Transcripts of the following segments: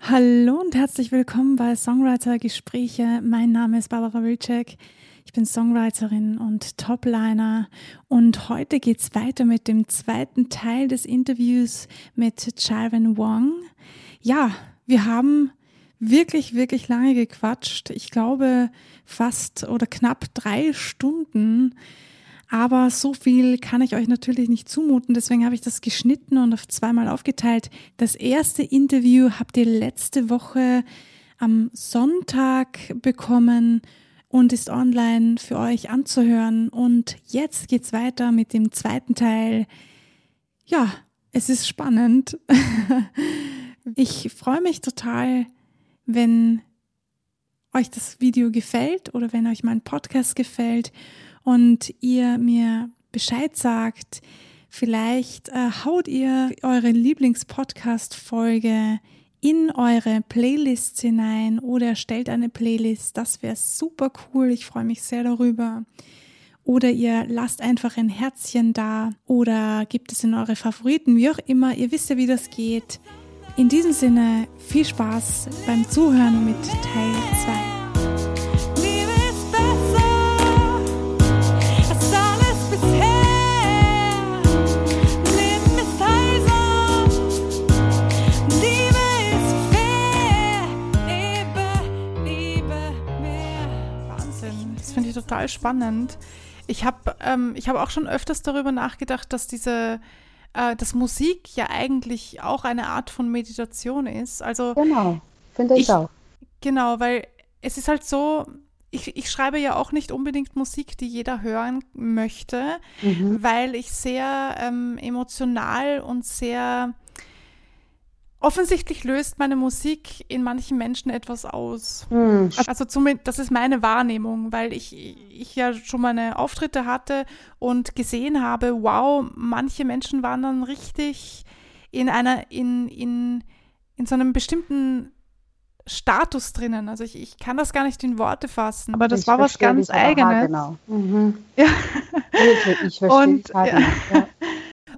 Hallo und herzlich willkommen bei Songwriter Gespräche. Mein Name ist Barbara Wilczek. Ich bin Songwriterin und Topliner und heute geht es weiter mit dem zweiten Teil des Interviews mit Jarvan Wong. Ja, wir haben wirklich, wirklich lange gequatscht. Ich glaube fast oder knapp drei Stunden. Aber so viel kann ich euch natürlich nicht zumuten. Deswegen habe ich das geschnitten und auf zweimal aufgeteilt. Das erste Interview habt ihr letzte Woche am Sonntag bekommen und ist online für euch anzuhören. Und jetzt geht's weiter mit dem zweiten Teil. Ja, es ist spannend. ich freue mich total, wenn euch das Video gefällt oder wenn euch mein Podcast gefällt und ihr mir Bescheid sagt, vielleicht äh, haut ihr eure Lieblingspodcast-Folge in eure Playlists hinein oder stellt eine Playlist. Das wäre super cool. Ich freue mich sehr darüber. Oder ihr lasst einfach ein Herzchen da oder gebt es in eure Favoriten, wie auch immer. Ihr wisst ja, wie das geht. In diesem Sinne, viel Spaß beim Zuhören mit Teil 2. total spannend. Ich habe ähm, ich hab auch schon öfters darüber nachgedacht, dass diese äh, dass Musik ja eigentlich auch eine Art von Meditation ist. Also genau, finde ich, ich auch. Genau, weil es ist halt so, ich, ich, schreibe ja auch nicht unbedingt Musik, die jeder hören möchte, mhm. weil ich sehr ähm, emotional und sehr Offensichtlich löst meine Musik in manchen Menschen etwas aus. Mhm. Also zumindest, das ist meine Wahrnehmung, weil ich, ich ja schon meine Auftritte hatte und gesehen habe, wow, manche Menschen waren dann richtig in einer, in, in, in so einem bestimmten Status drinnen. Also ich, ich kann das gar nicht in Worte fassen. Aber das ich war was ganz Eigenes. Genau. Mhm. Ja. Ich, ich verstehe und, ja. ja.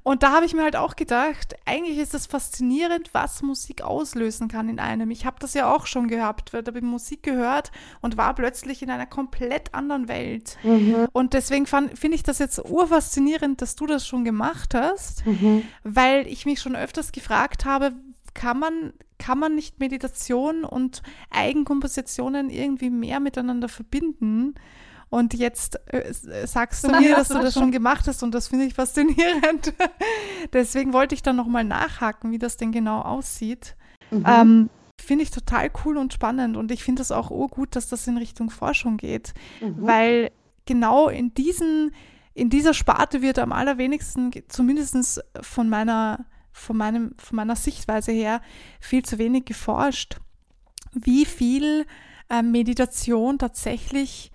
Und da habe ich mir halt auch gedacht, eigentlich ist das faszinierend, was Musik auslösen kann in einem. Ich habe das ja auch schon gehabt, da habe ich Musik gehört und war plötzlich in einer komplett anderen Welt. Mhm. Und deswegen finde ich das jetzt urfaszinierend, dass du das schon gemacht hast, mhm. weil ich mich schon öfters gefragt habe, kann man, kann man nicht Meditation und Eigenkompositionen irgendwie mehr miteinander verbinden? Und jetzt äh, sagst du mir, dass du das schon gemacht hast und das finde ich faszinierend. Deswegen wollte ich dann nochmal nachhaken, wie das denn genau aussieht. Mhm. Ähm, finde ich total cool und spannend und ich finde es auch urgut, dass das in Richtung Forschung geht, mhm. weil genau in diesen in dieser Sparte wird am allerwenigsten, zumindest von meiner, von, meinem, von meiner Sichtweise her, viel zu wenig geforscht, wie viel äh, Meditation tatsächlich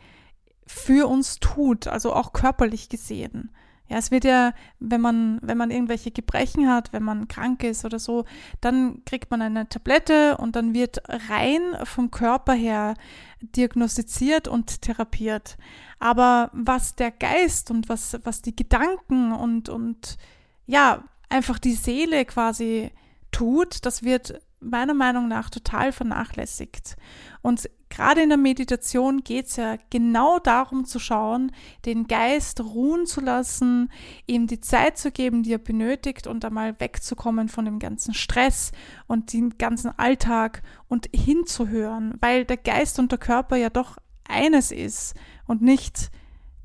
für uns tut, also auch körperlich gesehen. Ja, es wird ja, wenn man, wenn man irgendwelche Gebrechen hat, wenn man krank ist oder so, dann kriegt man eine Tablette und dann wird rein vom Körper her diagnostiziert und therapiert. Aber was der Geist und was, was die Gedanken und, und ja, einfach die Seele quasi tut, das wird meiner Meinung nach total vernachlässigt. Und gerade in der Meditation geht es ja genau darum zu schauen, den Geist ruhen zu lassen, ihm die Zeit zu geben, die er benötigt und einmal wegzukommen von dem ganzen Stress und dem ganzen Alltag und hinzuhören, weil der Geist und der Körper ja doch eines ist und nicht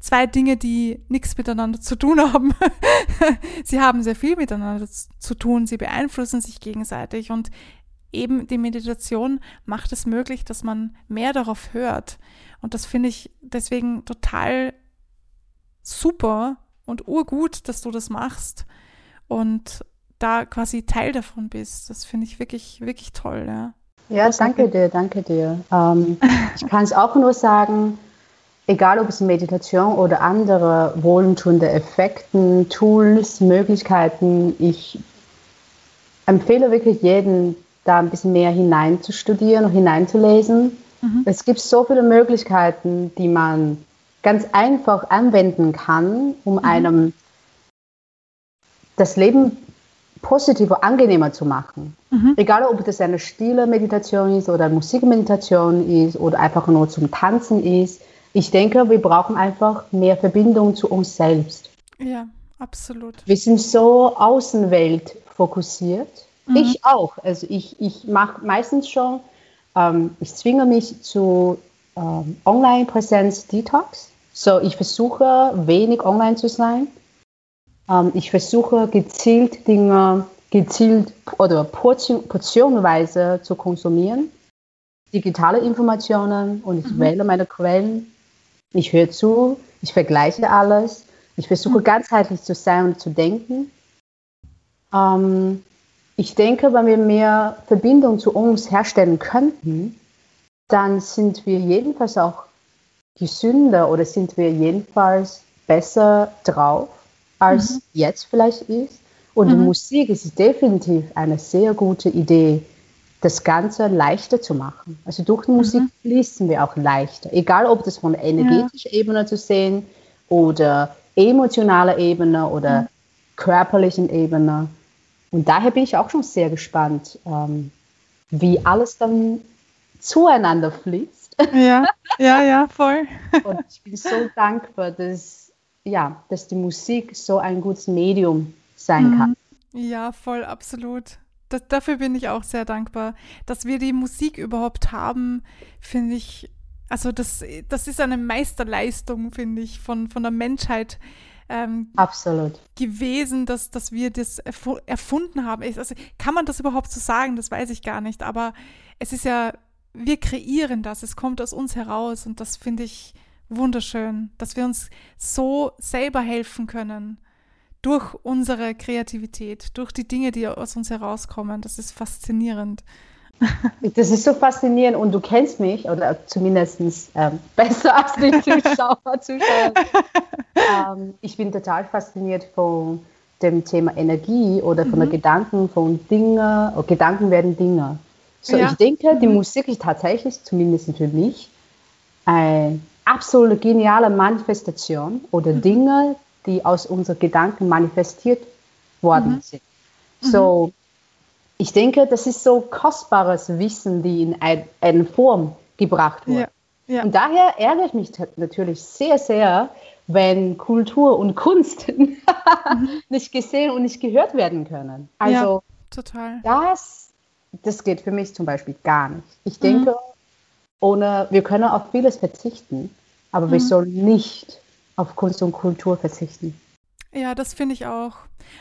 zwei Dinge, die nichts miteinander zu tun haben. sie haben sehr viel miteinander zu tun, sie beeinflussen sich gegenseitig und eben die Meditation macht es möglich, dass man mehr darauf hört. Und das finde ich deswegen total super und urgut, dass du das machst und da quasi Teil davon bist. Das finde ich wirklich, wirklich toll. Ja, ja danke dir, danke dir. Ähm, ich kann es auch nur sagen, egal ob es Meditation oder andere wohltuende Effekten, Tools, Möglichkeiten, ich empfehle wirklich jeden, da ein bisschen mehr hineinzustudieren und hineinzulesen. Mhm. Es gibt so viele Möglichkeiten, die man ganz einfach anwenden kann, um mhm. einem das Leben positiver, angenehmer zu machen. Mhm. Egal, ob das eine stille Meditation ist oder Musikmeditation ist oder einfach nur zum Tanzen ist. Ich denke, wir brauchen einfach mehr Verbindung zu uns selbst. Ja, absolut. Wir sind so Außenwelt fokussiert. Mhm. Ich auch. Also ich, ich mache meistens schon, ähm, ich zwinge mich zu ähm, Online-Präsenz-Detox. So, ich versuche wenig online zu sein. Ähm, ich versuche gezielt Dinge, gezielt oder portion, portionweise zu konsumieren. Digitale Informationen und ich mhm. wähle meine Quellen. Ich höre zu, ich vergleiche alles. Ich versuche mhm. ganzheitlich zu sein und zu denken. Ähm, ich denke, wenn wir mehr Verbindung zu uns herstellen könnten, dann sind wir jedenfalls auch gesünder oder sind wir jedenfalls besser drauf, als mhm. jetzt vielleicht ist. Und mhm. Musik ist definitiv eine sehr gute Idee, das Ganze leichter zu machen. Also durch die Musik mhm. fließen wir auch leichter. Egal, ob das von energetischer ja. Ebene zu sehen oder emotionaler Ebene oder mhm. körperlichen Ebene. Und daher bin ich auch schon sehr gespannt, ähm, wie alles dann zueinander fließt. Ja, ja, ja, voll. Und ich bin so dankbar, dass, ja, dass die Musik so ein gutes Medium sein mhm. kann. Ja, voll, absolut. Das, dafür bin ich auch sehr dankbar. Dass wir die Musik überhaupt haben, finde ich, also das, das ist eine Meisterleistung, finde ich, von, von der Menschheit. Ähm, Absolut. gewesen, dass, dass wir das erfunden haben. Also, kann man das überhaupt so sagen? Das weiß ich gar nicht. Aber es ist ja wir kreieren das, es kommt aus uns heraus und das finde ich wunderschön, dass wir uns so selber helfen können durch unsere Kreativität, durch die Dinge, die aus uns herauskommen. Das ist faszinierend. Das ist so faszinierend und du kennst mich oder zumindest ähm, besser als die Zuschauer. Zuschauer. ähm, ich bin total fasziniert von dem Thema Energie oder von mhm. der Gedanken von Dinge, Gedanken werden Dinge. So, ja. ich denke, die mhm. Musik ist tatsächlich, zumindest für mich, eine absolute geniale Manifestation oder mhm. Dinge, die aus unseren Gedanken manifestiert worden mhm. sind. So, ich denke, das ist so kostbares Wissen, die in ein, eine Form gebracht wurde. Ja. Ja. Und daher ärgere ich mich natürlich sehr, sehr, wenn Kultur und Kunst mhm. nicht gesehen und nicht gehört werden können. Also, ja, total. Das das geht für mich zum Beispiel gar nicht. Ich denke, mhm. ohne, wir können auf vieles verzichten, aber mhm. wir sollen nicht auf Kunst und Kultur verzichten. Ja, das finde ich auch.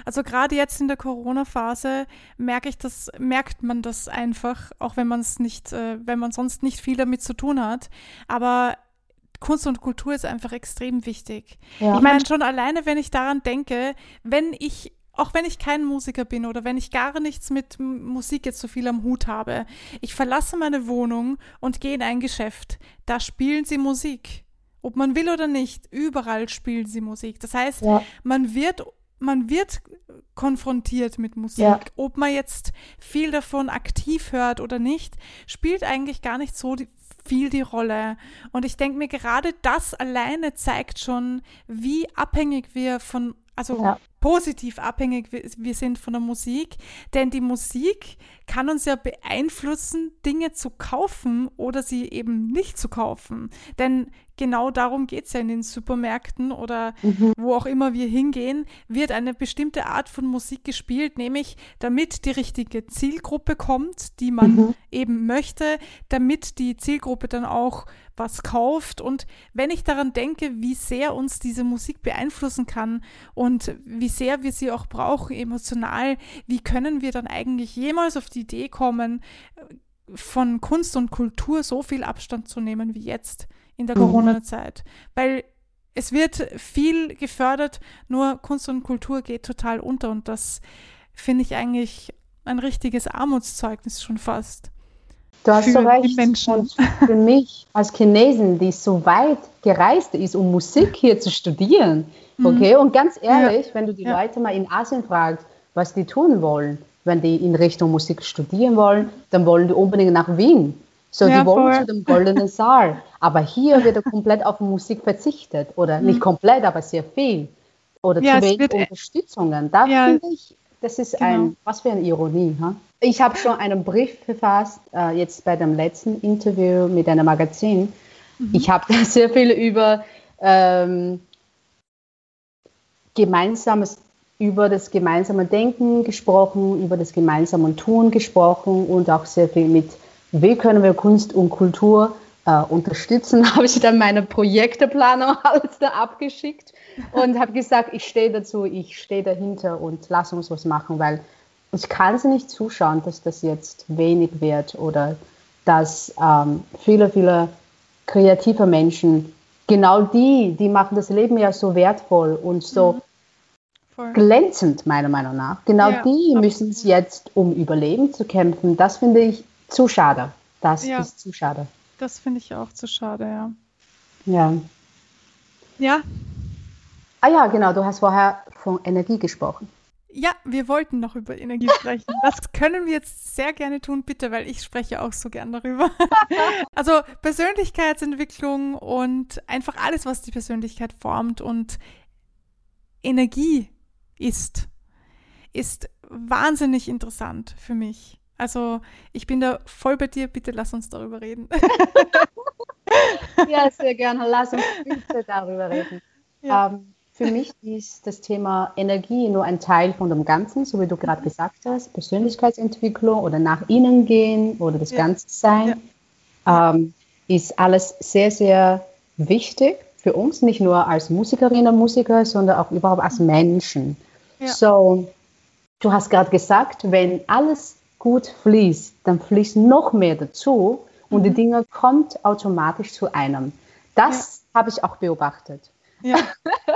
Also gerade jetzt in der Corona-Phase merke ich das, merkt man das einfach, auch wenn man es nicht, äh, wenn man sonst nicht viel damit zu tun hat. Aber Kunst und Kultur ist einfach extrem wichtig. Ja. Ich meine schon alleine, wenn ich daran denke, wenn ich auch wenn ich kein Musiker bin oder wenn ich gar nichts mit Musik jetzt so viel am Hut habe, ich verlasse meine Wohnung und gehe in ein Geschäft. Da spielen sie Musik. Ob man will oder nicht, überall spielen sie Musik. Das heißt, ja. man wird man wird konfrontiert mit Musik. Ja. Ob man jetzt viel davon aktiv hört oder nicht, spielt eigentlich gar nicht so die, viel die Rolle. Und ich denke mir, gerade das alleine zeigt schon, wie abhängig wir von, also ja positiv abhängig wir sind von der Musik, denn die Musik kann uns ja beeinflussen, Dinge zu kaufen oder sie eben nicht zu kaufen. Denn genau darum geht es ja in den Supermärkten oder mhm. wo auch immer wir hingehen, wird eine bestimmte Art von Musik gespielt, nämlich damit die richtige Zielgruppe kommt, die man mhm. eben möchte, damit die Zielgruppe dann auch was kauft. Und wenn ich daran denke, wie sehr uns diese Musik beeinflussen kann und wie sehr wir sie auch brauchen emotional, wie können wir dann eigentlich jemals auf die Idee kommen, von Kunst und Kultur so viel Abstand zu nehmen wie jetzt in der mhm. Corona-Zeit? Weil es wird viel gefördert, nur Kunst und Kultur geht total unter und das finde ich eigentlich ein richtiges Armutszeugnis schon fast. Du hast so recht. Menschen. Und für mich als Chinesin, die so weit gereist ist, um Musik hier zu studieren, mhm. okay, und ganz ehrlich, ja. wenn du die ja. Leute mal in Asien fragst, was die tun wollen, wenn die in Richtung Musik studieren wollen, dann wollen die unbedingt nach Wien. So, ja, die wollen voll. zu dem goldenen Saal. Aber hier wird komplett auf Musik verzichtet. Oder mhm. nicht komplett, aber sehr viel. Oder zu wenig Unterstützungen. Da finde ich, Das ist genau. ein, was für eine Ironie. Ha? Ich habe schon einen Brief verfasst, äh, jetzt bei dem letzten Interview mit einem Magazin. Mhm. Ich habe da sehr viel über ähm, gemeinsames, über das gemeinsame Denken gesprochen, über das gemeinsame Tun gesprochen und auch sehr viel mit, wie können wir Kunst und Kultur äh, unterstützen, habe ich dann meine Projekteplanung alles da abgeschickt und habe gesagt, ich stehe dazu, ich stehe dahinter und lass uns was machen, weil ich kann es nicht zuschauen, dass das jetzt wenig wird oder dass ähm, viele, viele kreative Menschen, genau die, die machen das Leben ja so wertvoll und so mhm. glänzend, meiner Meinung nach. Genau ja, die müssen es jetzt, um Überleben zu kämpfen. Das finde ich zu schade. Das ja. ist zu schade. Das finde ich auch zu schade, ja. Ja. Ja. Ah ja, genau, du hast vorher von Energie gesprochen. Ja, wir wollten noch über Energie sprechen. Das können wir jetzt sehr gerne tun, bitte, weil ich spreche auch so gern darüber. Also Persönlichkeitsentwicklung und einfach alles, was die Persönlichkeit formt und Energie ist, ist wahnsinnig interessant für mich. Also ich bin da voll bei dir, bitte lass uns darüber reden. ja, sehr gerne, lass uns bitte darüber reden. Ja. Ähm, für mich ist das Thema Energie nur ein Teil von dem Ganzen, so wie du gerade gesagt hast, Persönlichkeitsentwicklung oder nach innen gehen oder das ja. Ganze sein, ja. ähm, ist alles sehr, sehr wichtig für uns, nicht nur als Musikerinnen und Musiker, sondern auch überhaupt als Menschen. Ja. So, du hast gerade gesagt, wenn alles gut fließt, dann fließt noch mehr dazu und mhm. die Dinge kommt automatisch zu einem. Das habe ich auch beobachtet. Ja.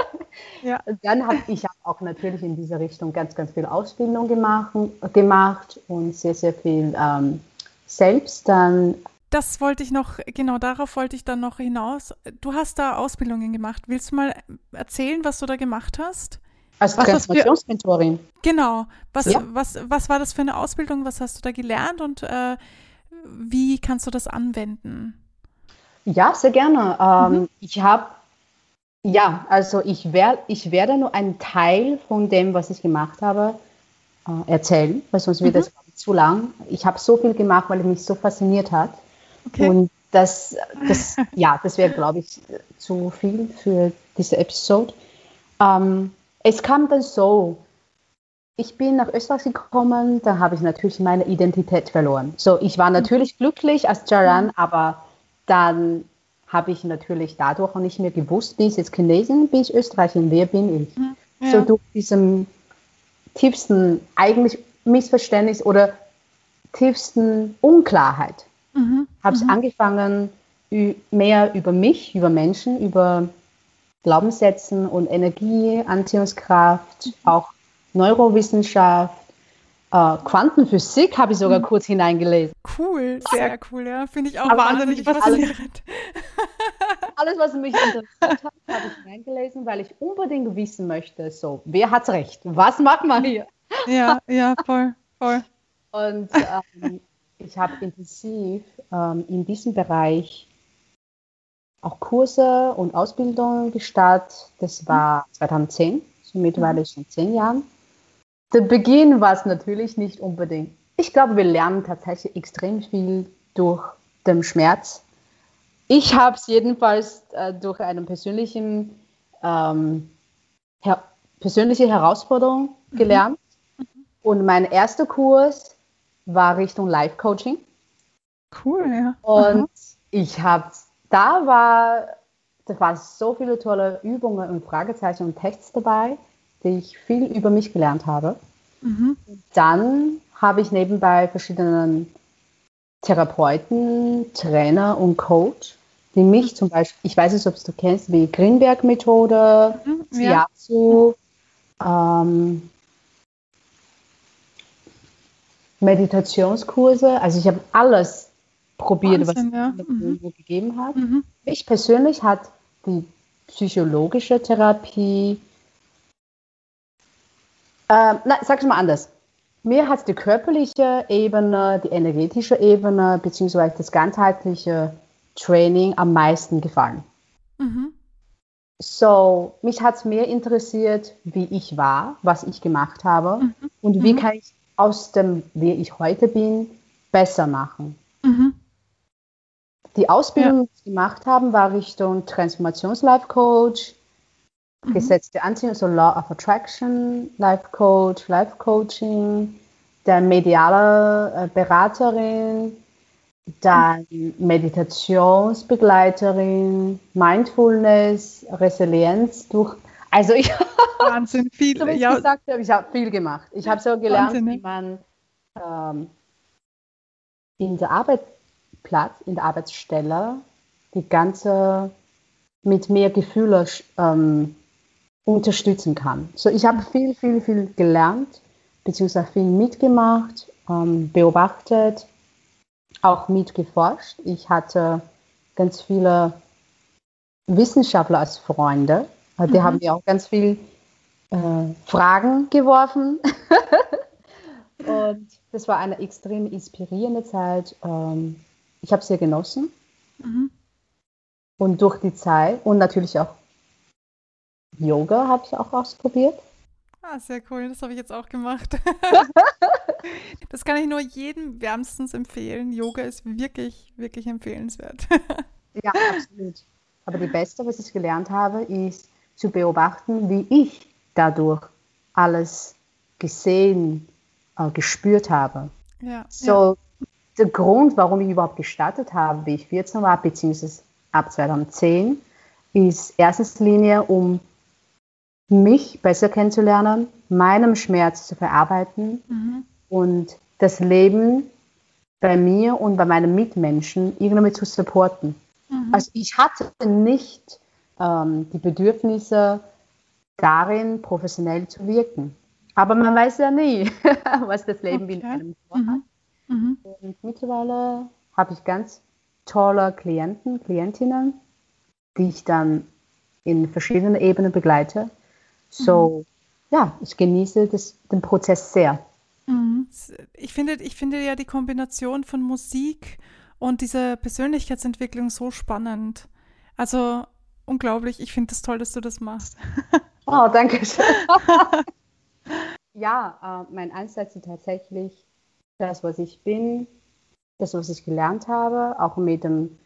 ja. Dann habe ich auch natürlich in dieser Richtung ganz, ganz viel Ausbildung gemacht, gemacht und sehr, sehr viel ähm, selbst dann. Das wollte ich noch, genau darauf wollte ich dann noch hinaus. Du hast da Ausbildungen gemacht. Willst du mal erzählen, was du da gemacht hast? Als Transformationsmentorin. Genau. Was, ja. was, was war das für eine Ausbildung? Was hast du da gelernt und äh, wie kannst du das anwenden? Ja, sehr gerne. Ähm, mhm. Ich habe ja, also ich, wer, ich werde nur einen Teil von dem, was ich gemacht habe, äh, erzählen, weil sonst wird mhm. das zu lang. Ich habe so viel gemacht, weil es mich so fasziniert hat. Okay. Und das, das ja, das wäre, glaube ich, zu viel für diese Episode. Ähm, es kam dann so, ich bin nach Österreich gekommen, da habe ich natürlich meine Identität verloren. So, ich war natürlich glücklich als Jaran, mhm. aber dann habe ich natürlich dadurch auch nicht mehr gewusst, bin ich jetzt Chinesin, bin ich Österreicherin, wer bin ich? Mhm. Ja. So durch diesen tiefsten eigentlich Missverständnis oder tiefsten Unklarheit mhm. habe ich mhm. angefangen, mehr über mich, über Menschen, über Glaubenssätzen und Energie, Anziehungskraft, mhm. auch Neurowissenschaft, Uh, Quantenphysik habe ich sogar mhm. kurz hineingelesen. Cool, sehr cool, ja. Finde ich auch Aber wahnsinnig faszinierend. Alles, was mich interessiert hat, habe ich hineingelesen, weil ich unbedingt wissen möchte, so, wer hat recht? Was macht man hier? Ja, ja, voll, voll. Und ähm, ich habe intensiv ähm, in diesem Bereich auch Kurse und Ausbildungen gestartet. Das war 2010, so mittlerweile mhm. schon zehn Jahren der Beginn war es natürlich nicht unbedingt. Ich glaube, wir lernen tatsächlich extrem viel durch den Schmerz. Ich habe es jedenfalls äh, durch eine persönlichen, ähm, her persönliche Herausforderung mhm. gelernt. Mhm. Und mein erster Kurs war Richtung Life-Coaching. Cool, ja. Und mhm. ich habe, da war, da waren so viele tolle Übungen und Fragezeichen und Texte dabei die ich viel über mich gelernt habe. Mhm. Dann habe ich nebenbei verschiedenen Therapeuten, Trainer und Coach, die mich zum Beispiel, ich weiß nicht, ob du kennst, wie Greenberg-Methode, mhm, ja. ähm, Meditationskurse. Also ich habe alles probiert, Wahnsinn, was es ja. mhm. gegeben hat. Mhm. Ich persönlich hat die psychologische Therapie, nein, sag es mal anders. Mir hat die körperliche Ebene, die energetische Ebene beziehungsweise das ganzheitliche Training am meisten gefallen. Mhm. So, mich hat es mehr interessiert, wie ich war, was ich gemacht habe mhm. und wie mhm. kann ich aus dem, wie ich heute bin, besser machen. Mhm. Die Ausbildung, ja. die ich gemacht habe, war Richtung Transformations-Life Coach, mhm. gesetzte Anziehung, so Law of Attraction, Life Coach, Life Coaching, der mediale äh, Beraterin, dann Meditationsbegleiterin, Mindfulness, Resilienz durch. Also ich Wahnsinn viel. so ja. gesagt habe, ich habe viel gemacht. Ich habe so gelernt, Wahnsinn, ne? wie man ähm, in der Arbeitsplatz, in der Arbeitsstelle die ganze mit mehr Gefühle ähm, unterstützen kann. So ich habe viel, viel, viel gelernt, beziehungsweise viel mitgemacht, ähm, beobachtet auch mitgeforscht. Ich hatte ganz viele Wissenschaftler als Freunde. Die mhm. haben mir auch ganz viele äh, Fragen geworfen. und das war eine extrem inspirierende Zeit. Ähm, ich habe sehr genossen. Mhm. Und durch die Zeit und natürlich auch Yoga habe ich auch ausprobiert. Ah, sehr cool. Das habe ich jetzt auch gemacht. das kann ich nur jedem wärmstens empfehlen. Yoga ist wirklich, wirklich empfehlenswert. ja, absolut. Aber die Beste, was ich gelernt habe, ist zu beobachten, wie ich dadurch alles gesehen, äh, gespürt habe. Ja, so, ja. Der Grund, warum ich überhaupt gestartet habe, wie ich 14 war, beziehungsweise ab 2010, ist erstens Linie, um mich besser kennenzulernen, meinem Schmerz zu verarbeiten mhm. und das Leben bei mir und bei meinen Mitmenschen irgendwie zu supporten. Mhm. Also ich hatte nicht ähm, die Bedürfnisse darin, professionell zu wirken. Aber man weiß ja nie, was das Leben okay. mit einem vorhat. Mhm. Mhm. Und mittlerweile habe ich ganz tolle Klienten, Klientinnen, die ich dann in verschiedenen Ebenen begleite. So, mhm. ja, ich genieße das, den Prozess sehr. Mhm. Ich finde, ich finde ja die Kombination von Musik und dieser Persönlichkeitsentwicklung so spannend. Also unglaublich. Ich finde es das toll, dass du das machst. Oh, danke schön. ja, äh, mein Ansatz ist tatsächlich das, was ich bin, das, was ich gelernt habe, auch mit dem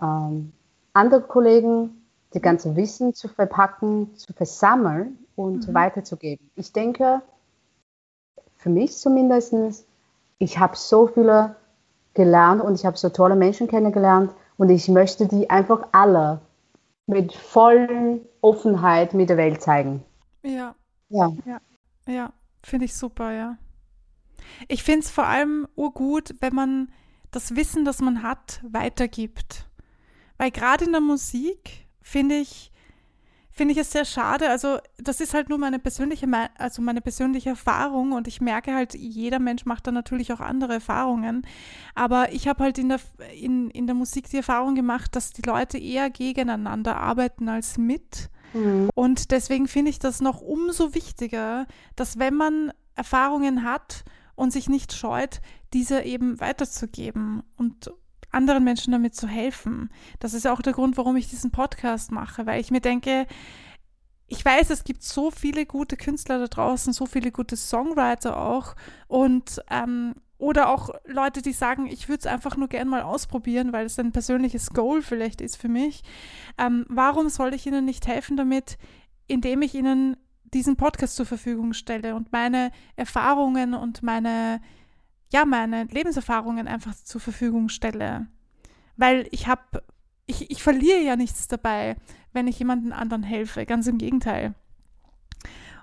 ähm, anderen Kollegen das ganze Wissen zu verpacken, zu versammeln und mhm. weiterzugeben. Ich denke, für mich zumindest, ich habe so viele gelernt und ich habe so tolle Menschen kennengelernt und ich möchte die einfach alle mit voller Offenheit mit der Welt zeigen. Ja. Ja. Ja, ja. finde ich super, ja. Ich finde es vor allem urgut, wenn man das Wissen, das man hat, weitergibt. Weil gerade in der Musik finde ich, finde ich es sehr schade. Also, das ist halt nur meine persönliche, also meine persönliche Erfahrung und ich merke halt, jeder Mensch macht da natürlich auch andere Erfahrungen. Aber ich habe halt in der, in, in der Musik die Erfahrung gemacht, dass die Leute eher gegeneinander arbeiten als mit. Mhm. Und deswegen finde ich das noch umso wichtiger, dass wenn man Erfahrungen hat und sich nicht scheut, diese eben weiterzugeben und anderen Menschen damit zu helfen. Das ist auch der Grund, warum ich diesen Podcast mache, weil ich mir denke, ich weiß, es gibt so viele gute Künstler da draußen, so viele gute Songwriter auch und ähm, oder auch Leute, die sagen, ich würde es einfach nur gern mal ausprobieren, weil es ein persönliches Goal vielleicht ist für mich. Ähm, warum soll ich ihnen nicht helfen damit, indem ich ihnen diesen Podcast zur Verfügung stelle und meine Erfahrungen und meine ja, meine Lebenserfahrungen einfach zur Verfügung stelle. Weil ich habe, ich, ich verliere ja nichts dabei, wenn ich jemandem anderen helfe. Ganz im Gegenteil.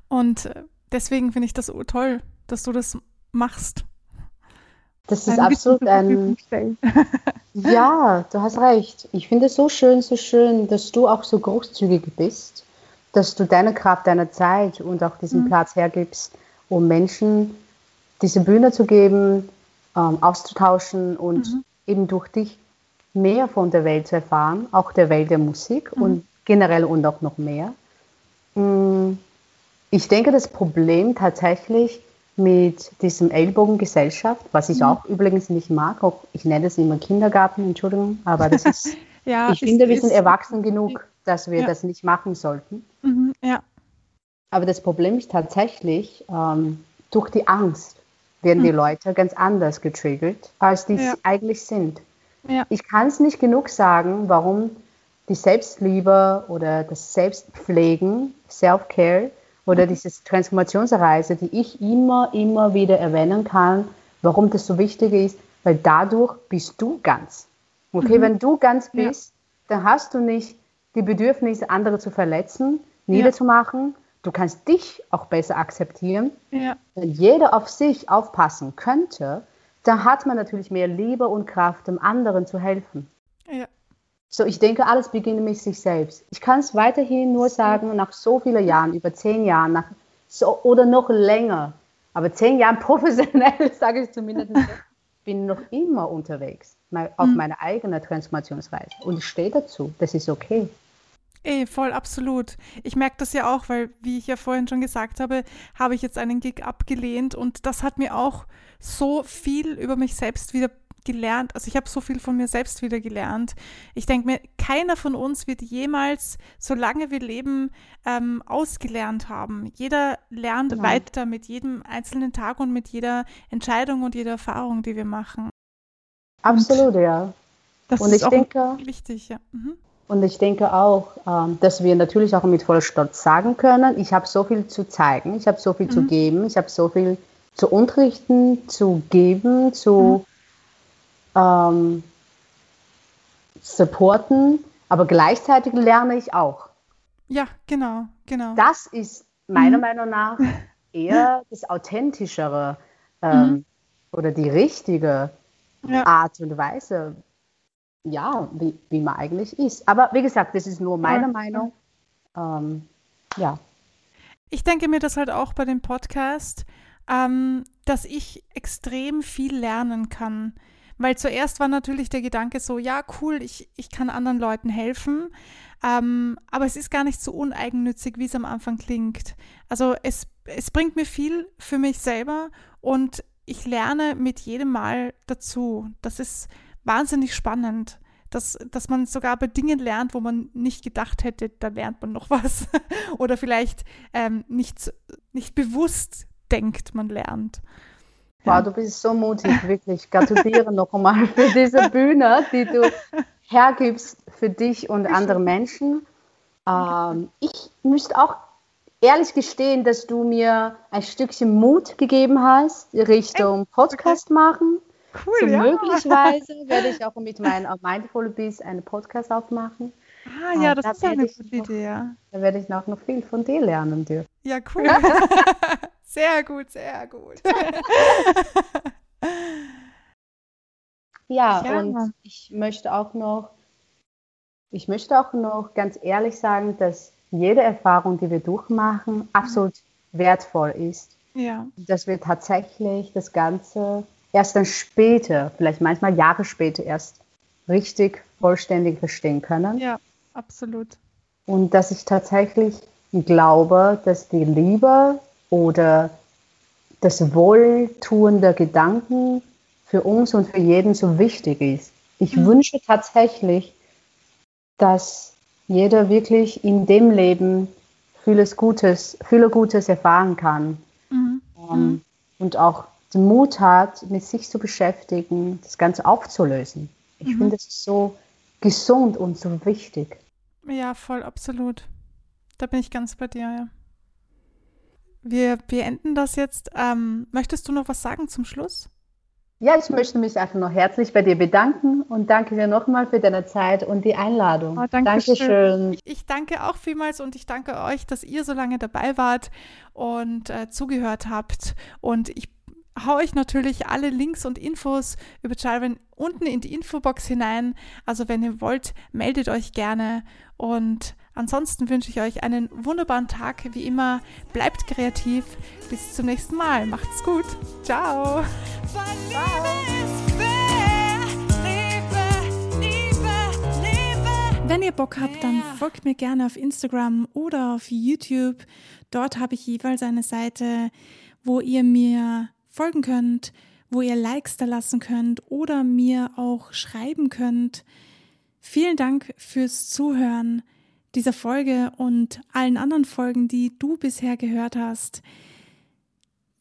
Und äh, deswegen finde ich das toll, dass du das machst. Das ist ein absolut ein. ja, du hast recht. Ich finde es so schön, so schön, dass du auch so großzügig bist, dass du deine Kraft, deine Zeit und auch diesen mhm. Platz hergibst, um Menschen diese Bühne zu geben, ähm, auszutauschen und mhm. eben durch dich mehr von der Welt zu erfahren, auch der Welt der Musik mhm. und generell und auch noch mehr. Mm, ich denke, das Problem tatsächlich mit diesem Ellbogengesellschaft, was ich mhm. auch übrigens nicht mag, auch ich nenne es immer Kindergarten, Entschuldigung, aber das ist, ja, ich ist, finde, wir sind erwachsen genug, dass wir ja. das nicht machen sollten. Mhm, ja. Aber das Problem ist tatsächlich, ähm, durch die Angst werden mhm. die Leute ganz anders getriggert, als die ja. eigentlich sind. Ja. Ich kann es nicht genug sagen, warum die Selbstliebe oder das Selbstpflegen, Self-Care oder mhm. diese Transformationsreise, die ich immer, immer wieder erwähnen kann, warum das so wichtig ist, weil dadurch bist du ganz. Okay, mhm. wenn du ganz bist, ja. dann hast du nicht die Bedürfnisse, andere zu verletzen, niederzumachen. Ja. Du kannst dich auch besser akzeptieren. Ja. Wenn jeder auf sich aufpassen könnte, dann hat man natürlich mehr Liebe und Kraft, dem anderen zu helfen. Ja. So, ich denke, alles beginnt mit sich selbst. Ich kann es weiterhin nur sagen, nach so vielen Jahren, über zehn Jahren, nach so, oder noch länger, aber zehn Jahren professionell, sage ich zumindest, bin noch immer unterwegs auf mhm. meiner eigenen Transformationsreise. Und ich stehe dazu. Das ist okay. Ey, voll absolut. Ich merke das ja auch, weil, wie ich ja vorhin schon gesagt habe, habe ich jetzt einen Gig abgelehnt und das hat mir auch so viel über mich selbst wieder gelernt. Also ich habe so viel von mir selbst wieder gelernt. Ich denke mir, keiner von uns wird jemals, solange wir leben, ähm, ausgelernt haben. Jeder lernt genau. weiter mit jedem einzelnen Tag und mit jeder Entscheidung und jeder Erfahrung, die wir machen. Absolut, und ja. Das und ist ich denke, wichtig, ja. Mhm. Und ich denke auch, ähm, dass wir natürlich auch mit voller Stolz sagen können, ich habe so viel zu zeigen, ich habe so viel mhm. zu geben, ich habe so viel zu unterrichten, zu geben, zu mhm. ähm, supporten, aber gleichzeitig lerne ich auch. Ja, genau, genau. Das ist meiner mhm. Meinung nach eher das Authentischere ähm, mhm. oder die richtige ja. Art und Weise, ja, wie, wie man eigentlich ist. Aber wie gesagt, das ist nur meine ja. Meinung. Ähm, ja. Ich denke mir das halt auch bei dem Podcast, ähm, dass ich extrem viel lernen kann. Weil zuerst war natürlich der Gedanke so, ja, cool, ich, ich kann anderen Leuten helfen. Ähm, aber es ist gar nicht so uneigennützig, wie es am Anfang klingt. Also es, es bringt mir viel für mich selber und ich lerne mit jedem Mal dazu. Das ist wahnsinnig spannend, dass, dass man sogar bei Dingen lernt, wo man nicht gedacht hätte, da lernt man noch was. Oder vielleicht ähm, nicht, nicht bewusst denkt, man lernt. Wow, du bist so mutig, wirklich. Gratuliere noch einmal für diese Bühne, die du hergibst für dich und andere Menschen. Ähm, ich müsste auch ehrlich gestehen, dass du mir ein Stückchen Mut gegeben hast, Richtung Podcast machen. Cool, so ja. Möglicherweise werde ich auch mit meinem Mindful Bees einen Podcast aufmachen. Ah ja, das da ist eine gute Idee, ja. Da werde ich noch, noch viel von dir lernen dürfen. Ja, cool. sehr gut, sehr gut. ja, ja, und ich möchte auch noch, ich möchte auch noch ganz ehrlich sagen, dass jede Erfahrung, die wir durchmachen, absolut wertvoll ist. Ja. Dass wir tatsächlich das Ganze erst dann später, vielleicht manchmal Jahre später erst richtig vollständig verstehen können. Ja, absolut. Und dass ich tatsächlich glaube, dass die Liebe oder das Wohltun der Gedanken für uns und für jeden so wichtig ist. Ich mhm. wünsche tatsächlich, dass jeder wirklich in dem Leben vieles Gutes, viele Gutes erfahren kann. Mhm. Ähm, und auch den Mut hat, mit sich zu beschäftigen, das Ganze aufzulösen. Ich mhm. finde, das ist so gesund und so wichtig. Ja, voll, absolut. Da bin ich ganz bei dir, ja. Wir beenden das jetzt. Ähm, möchtest du noch was sagen zum Schluss? Ja, ich möchte mich einfach noch herzlich bei dir bedanken und danke dir nochmal für deine Zeit und die Einladung. Oh, danke Dankeschön. Ich danke auch vielmals und ich danke euch, dass ihr so lange dabei wart und äh, zugehört habt. Und ich haue euch natürlich alle Links und Infos über Jarvin unten in die Infobox hinein. Also wenn ihr wollt, meldet euch gerne. Und ansonsten wünsche ich euch einen wunderbaren Tag. Wie immer, bleibt kreativ. Bis zum nächsten Mal. Macht's gut. Ciao. Wenn ihr Bock habt, dann folgt mir gerne auf Instagram oder auf YouTube. Dort habe ich jeweils eine Seite, wo ihr mir folgen könnt, wo ihr Likes da lassen könnt oder mir auch schreiben könnt. Vielen Dank fürs Zuhören. Dieser Folge und allen anderen Folgen, die du bisher gehört hast.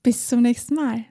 Bis zum nächsten Mal.